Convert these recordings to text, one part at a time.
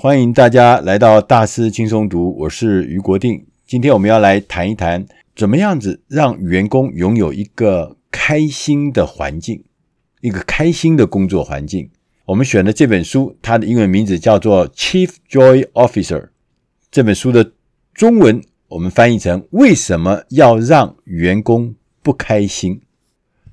欢迎大家来到大师轻松读，我是余国定。今天我们要来谈一谈，怎么样子让员工拥有一个开心的环境，一个开心的工作环境。我们选的这本书，它的英文名字叫做《Chief Joy Officer》。这本书的中文我们翻译成“为什么要让员工不开心”。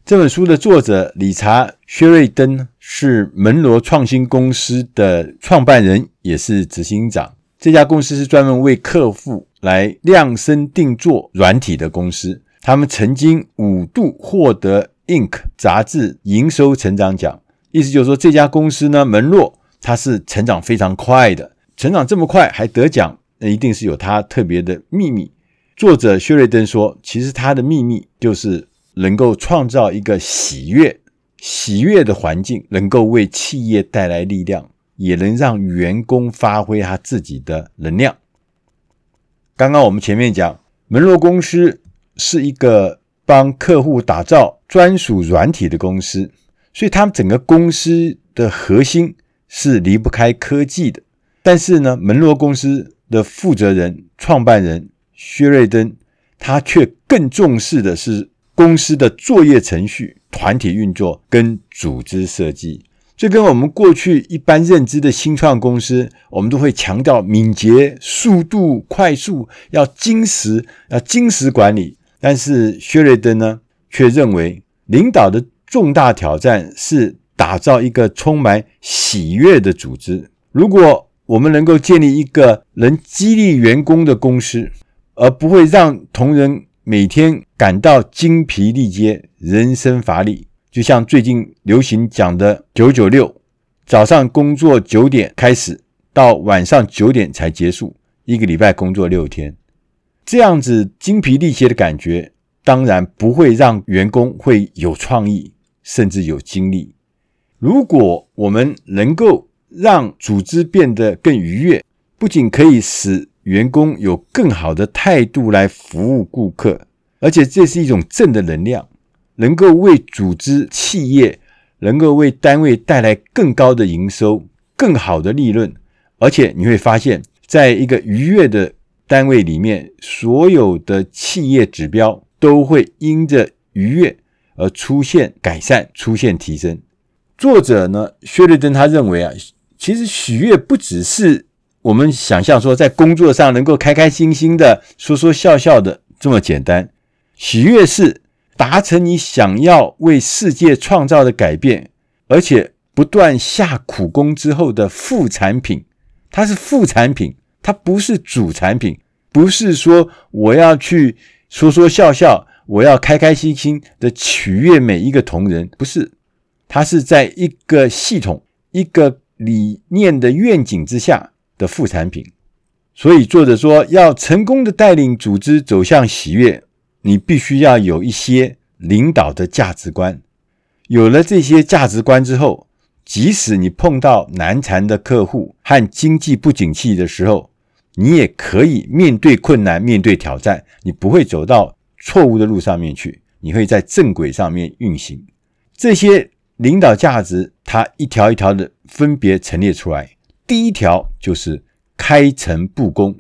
这本书的作者理查·薛瑞登是门罗创新公司的创办人，也是执行长。这家公司是专门为客户来量身定做软体的公司。他们曾经五度获得 Inc. 杂志营收成长奖。意思就是说，这家公司呢，门罗它是成长非常快的，成长这么快还得奖，那一定是有它特别的秘密。作者薛瑞登说，其实他的秘密就是。能够创造一个喜悦、喜悦的环境，能够为企业带来力量，也能让员工发挥他自己的能量。刚刚我们前面讲，门罗公司是一个帮客户打造专属软体的公司，所以他们整个公司的核心是离不开科技的。但是呢，门罗公司的负责人、创办人薛瑞登，他却更重视的是。公司的作业程序、团体运作跟组织设计，这跟我们过去一般认知的新创公司，我们都会强调敏捷、速度、快速，要精实，要精实管理。但是薛瑞登呢，却认为领导的重大挑战是打造一个充满喜悦的组织。如果我们能够建立一个能激励员工的公司，而不会让同仁。每天感到精疲力竭、人生乏力，就像最近流行讲的“九九六”，早上工作九点开始，到晚上九点才结束，一个礼拜工作六天，这样子精疲力竭的感觉，当然不会让员工会有创意，甚至有精力。如果我们能够让组织变得更愉悦，不仅可以使员工有更好的态度来服务顾客，而且这是一种正的能量，能够为组织、企业，能够为单位带来更高的营收、更好的利润。而且你会发现，在一个愉悦的单位里面，所有的企业指标都会因着愉悦而出现改善、出现提升。作者呢，薛瑞登他认为啊，其实喜悦不只是。我们想象说，在工作上能够开开心心的、说说笑笑的这么简单。喜悦是达成你想要为世界创造的改变，而且不断下苦功之后的副产品。它是副产品，它不是主产品。不是说我要去说说笑笑，我要开开心心的取悦每一个同仁，不是。它是在一个系统、一个理念的愿景之下。的副产品，所以作者说，要成功的带领组织走向喜悦，你必须要有一些领导的价值观。有了这些价值观之后，即使你碰到难缠的客户和经济不景气的时候，你也可以面对困难，面对挑战，你不会走到错误的路上面去，你会在正轨上面运行。这些领导价值，它一条一条的分别陈列出来。第一条就是开诚布公，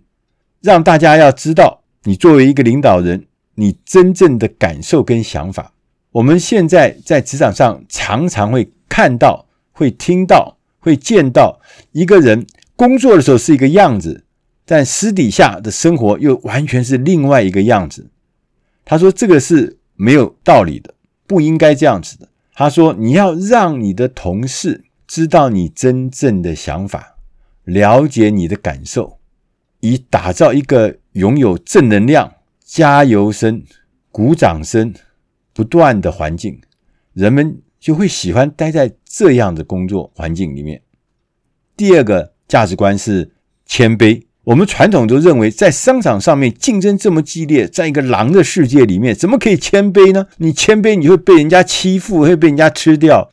让大家要知道你作为一个领导人，你真正的感受跟想法。我们现在在职场上常常会看到、会听到、会见到一个人工作的时候是一个样子，但私底下的生活又完全是另外一个样子。他说这个是没有道理的，不应该这样子的。他说你要让你的同事知道你真正的想法。了解你的感受，以打造一个拥有正能量、加油声、鼓掌声不断的环境，人们就会喜欢待在这样的工作环境里面。第二个价值观是谦卑。我们传统都认为，在商场上面竞争这么激烈，在一个狼的世界里面，怎么可以谦卑呢？你谦卑，你会被人家欺负，会被人家吃掉。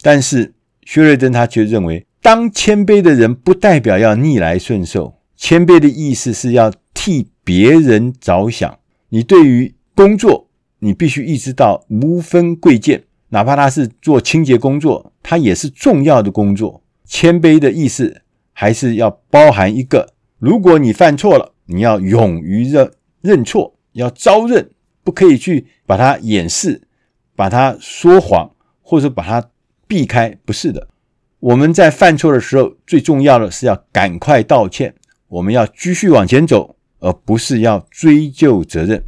但是薛瑞珍他却认为。当谦卑的人，不代表要逆来顺受。谦卑的意思是要替别人着想。你对于工作，你必须意识到无分贵贱，哪怕他是做清洁工作，他也是重要的工作。谦卑的意思还是要包含一个：如果你犯错了，你要勇于认认错，要招认，不可以去把它掩饰，把它说谎，或者把它避开。不是的，我们在犯错的时候，最重要的是要赶快道歉，我们要继续往前走，而不是要追究责任。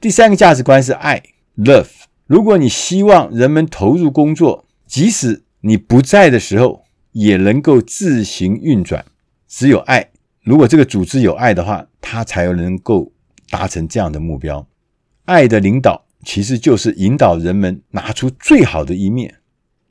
第三个价值观是爱 （love）。如果你希望人们投入工作，即使你不在的时候，也能够自行运转。只有爱，如果这个组织有爱的话，它才能够达成这样的目标。爱的领导其实就是引导人们拿出最好的一面。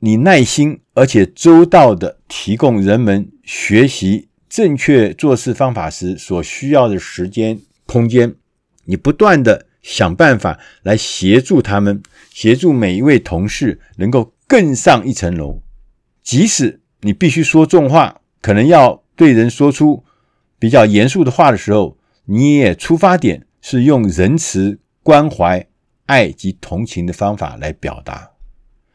你耐心而且周到地提供人们学习正确做事方法时所需要的时间、空间。你不断地想办法来协助他们，协助每一位同事能够更上一层楼。即使你必须说重话，可能要对人说出比较严肃的话的时候，你也出发点是用仁慈、关怀、爱及同情的方法来表达。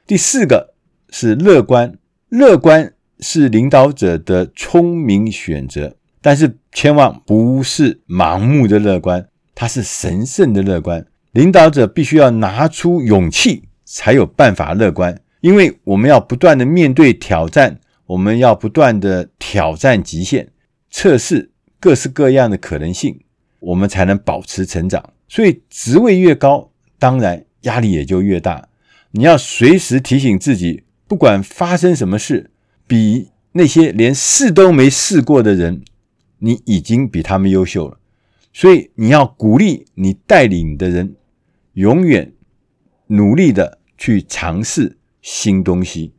第四个是乐观，乐观是领导者的聪明选择，但是千万不是盲目的乐观。它是神圣的乐观，领导者必须要拿出勇气，才有办法乐观。因为我们要不断的面对挑战，我们要不断的挑战极限，测试各式各样的可能性，我们才能保持成长。所以职位越高，当然压力也就越大。你要随时提醒自己，不管发生什么事，比那些连试都没试过的人，你已经比他们优秀了。所以你要鼓励你带领的人，永远努力的去尝试新东西。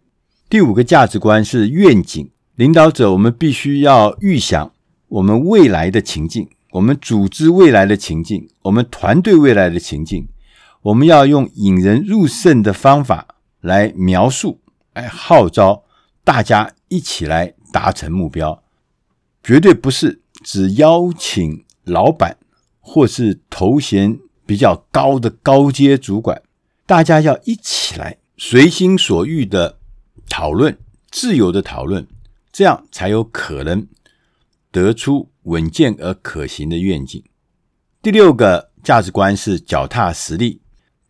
第五个价值观是愿景，领导者我们必须要预想我们未来的情境，我们组织未来的情境，我们团队未来的情境。我们要用引人入胜的方法来描述，来号召大家一起来达成目标，绝对不是只邀请。老板或是头衔比较高的高阶主管，大家要一起来随心所欲的讨论，自由的讨论，这样才有可能得出稳健而可行的愿景。第六个价值观是脚踏实地。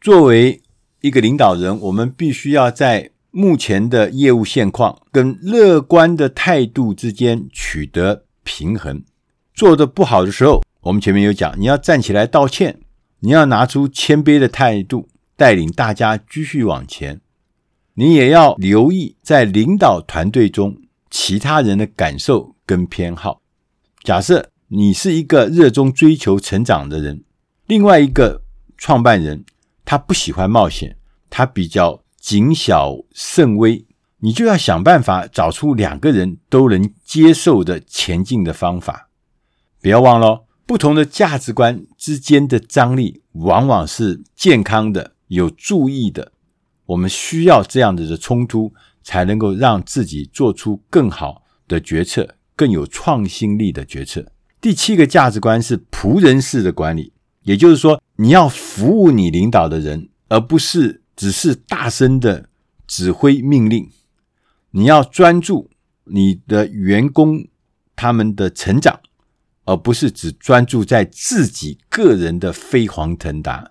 作为一个领导人，我们必须要在目前的业务现况跟乐观的态度之间取得平衡。做得不好的时候，我们前面有讲，你要站起来道歉，你要拿出谦卑的态度，带领大家继续往前。你也要留意在领导团队中其他人的感受跟偏好。假设你是一个热衷追求成长的人，另外一个创办人他不喜欢冒险，他比较谨小慎微，你就要想办法找出两个人都能接受的前进的方法。不要忘了，不同的价值观之间的张力往往是健康的、有注意的。我们需要这样子的冲突，才能够让自己做出更好的决策、更有创新力的决策。第七个价值观是仆人式的管理，也就是说，你要服务你领导的人，而不是只是大声的指挥命令。你要专注你的员工他们的成长。而不是只专注在自己个人的飞黄腾达，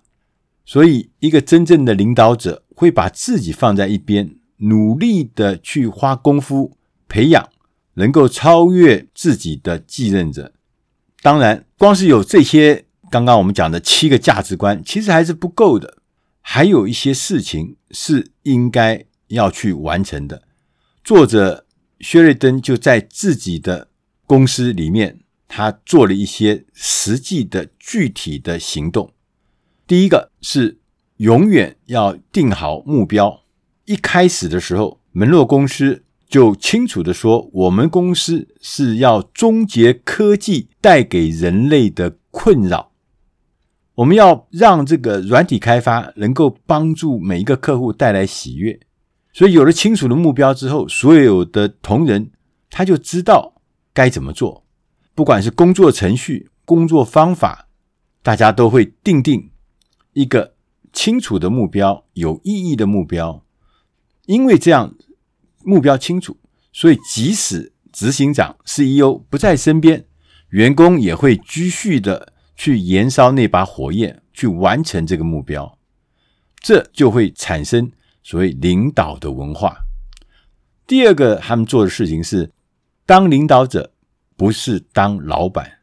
所以一个真正的领导者会把自己放在一边，努力的去花功夫培养能够超越自己的继任者。当然，光是有这些刚刚我们讲的七个价值观，其实还是不够的，还有一些事情是应该要去完成的。作者薛瑞登就在自己的公司里面。他做了一些实际的具体的行动。第一个是永远要定好目标。一开始的时候，门洛公司就清楚地说，我们公司是要终结科技带给人类的困扰。我们要让这个软体开发能够帮助每一个客户带来喜悦。所以有了清楚的目标之后，所有的同仁他就知道该怎么做。不管是工作程序、工作方法，大家都会定定一个清楚的目标、有意义的目标。因为这样目标清楚，所以即使执行长 CEO 不在身边，员工也会继续的去燃烧那把火焰，去完成这个目标。这就会产生所谓领导的文化。第二个，他们做的事情是，当领导者不是当老板，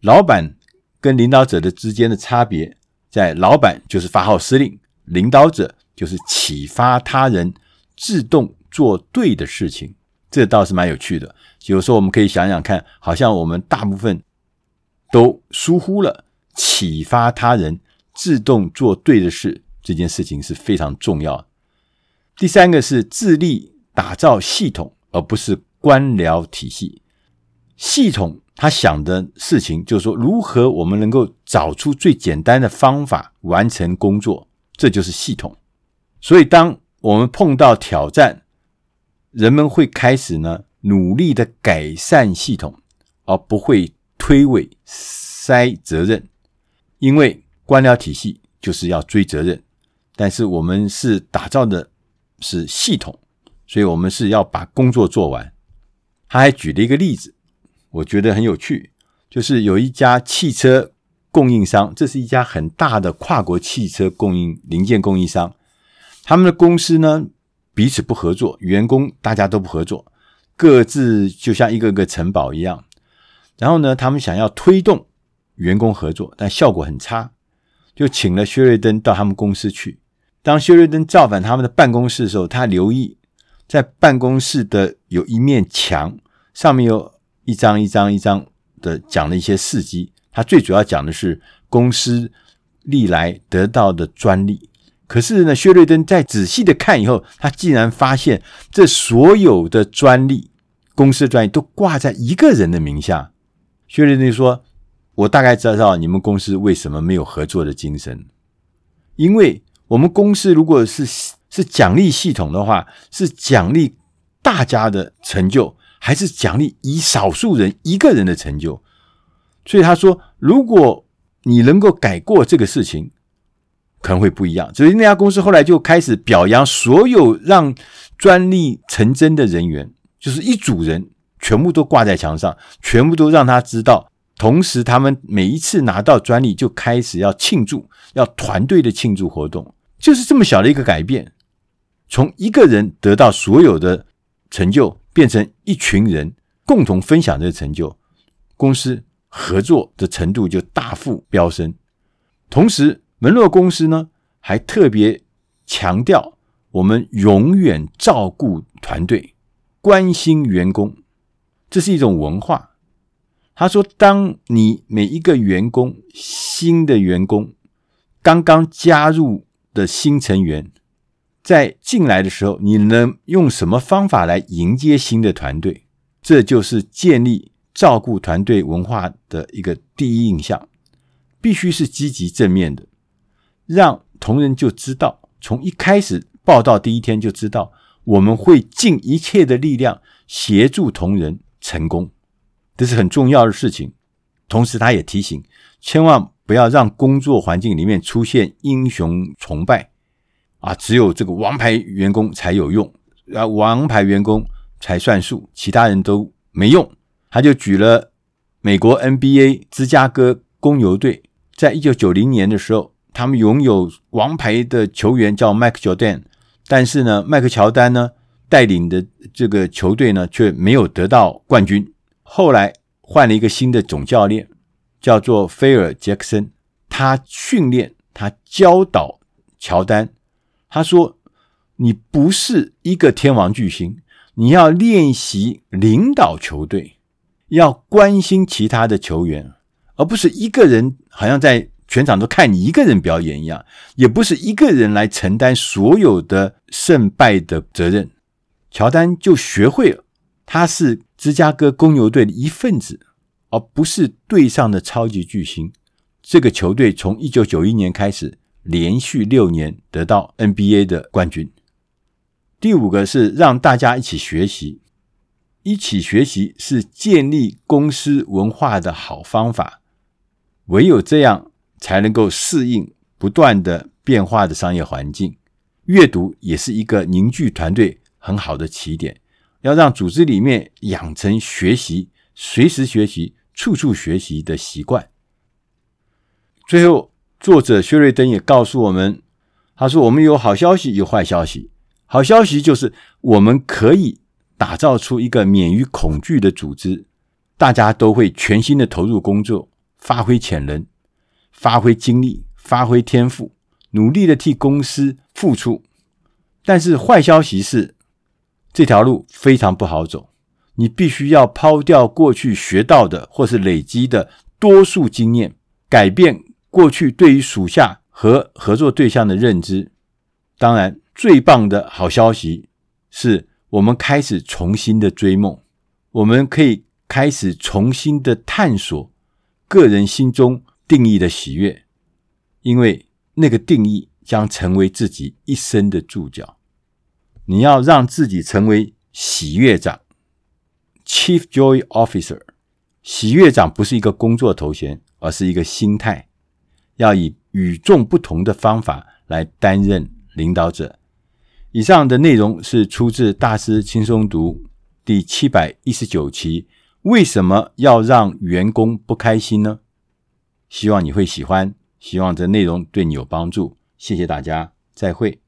老板跟领导者的之间的差别，在老板就是发号施令，领导者就是启发他人自动做对的事情。这倒是蛮有趣的。有时候我们可以想想看，好像我们大部分都疏忽了启发他人自动做对的事。这件事情是非常重要。第三个是致力打造系统，而不是官僚体系。系统他想的事情就是说，如何我们能够找出最简单的方法完成工作，这就是系统。所以，当我们碰到挑战，人们会开始呢努力的改善系统，而不会推诿塞责任，因为官僚体系就是要追责任。但是我们是打造的是系统，所以我们是要把工作做完。他还举了一个例子，我觉得很有趣，就是有一家汽车供应商，这是一家很大的跨国汽车供应零件供应商，他们的公司呢彼此不合作，员工大家都不合作，各自就像一个个城堡一样。然后呢，他们想要推动员工合作，但效果很差，就请了薛瑞登到他们公司去。当薛瑞登造访他们的办公室的时候，他留意在办公室的有一面墙，上面有一张一张一张的讲了一些事迹。他最主要讲的是公司历来得到的专利。可是呢，薛瑞登在仔细的看以后，他竟然发现这所有的专利，公司的专利都挂在一个人的名下。薛瑞登说：“我大概知道你们公司为什么没有合作的精神，因为。”我们公司如果是是奖励系统的话，是奖励大家的成就，还是奖励一少数人一个人的成就？所以他说，如果你能够改过这个事情，可能会不一样。所以那家公司后来就开始表扬所有让专利成真的人员，就是一组人全部都挂在墙上，全部都让他知道。同时，他们每一次拿到专利，就开始要庆祝，要团队的庆祝活动。就是这么小的一个改变，从一个人得到所有的成就，变成一群人共同分享这个成就，公司合作的程度就大幅飙升。同时，门洛公司呢还特别强调，我们永远照顾团队，关心员工，这是一种文化。他说，当你每一个员工，新的员工刚刚加入。的新成员在进来的时候，你能用什么方法来迎接新的团队？这就是建立照顾团队文化的一个第一印象，必须是积极正面的，让同仁就知道，从一开始报道第一天就知道，我们会尽一切的力量协助同仁成功，这是很重要的事情。同时，他也提醒，千万。不要让工作环境里面出现英雄崇拜啊！只有这个王牌员工才有用，啊，王牌员工才算数，其他人都没用。他就举了美国 NBA 芝加哥公牛队，在一九九零年的时候，他们拥有王牌的球员叫迈克乔丹，但是呢，迈克乔丹呢带领的这个球队呢却没有得到冠军。后来换了一个新的总教练。叫做菲尔·杰克森，他训练他教导乔丹。他说：“你不是一个天王巨星，你要练习领导球队，要关心其他的球员，而不是一个人好像在全场都看你一个人表演一样，也不是一个人来承担所有的胜败的责任。”乔丹就学会了，他是芝加哥公牛队的一份子。而不是队上的超级巨星。这个球队从一九九一年开始，连续六年得到 NBA 的冠军。第五个是让大家一起学习，一起学习是建立公司文化的好方法。唯有这样，才能够适应不断的变化的商业环境。阅读也是一个凝聚团队很好的起点。要让组织里面养成学习、随时学习、处处学习的习惯。最后，作者薛瑞登也告诉我们，他说：“我们有好消息，有坏消息。好消息就是我们可以打造出一个免于恐惧的组织，大家都会全心的投入工作，发挥潜能，发挥精力，发挥天赋，努力的替公司付出。但是坏消息是，这条路非常不好走，你必须要抛掉过去学到的或是累积的多数经验，改变。”过去对于属下和合作对象的认知，当然最棒的好消息是我们开始重新的追梦，我们可以开始重新的探索个人心中定义的喜悦，因为那个定义将成为自己一生的注脚。你要让自己成为喜悦长 （Chief Joy Officer）。喜悦长不是一个工作头衔，而是一个心态。要以与众不同的方法来担任领导者。以上的内容是出自《大师轻松读》第七百一十九期。为什么要让员工不开心呢？希望你会喜欢，希望这内容对你有帮助。谢谢大家，再会。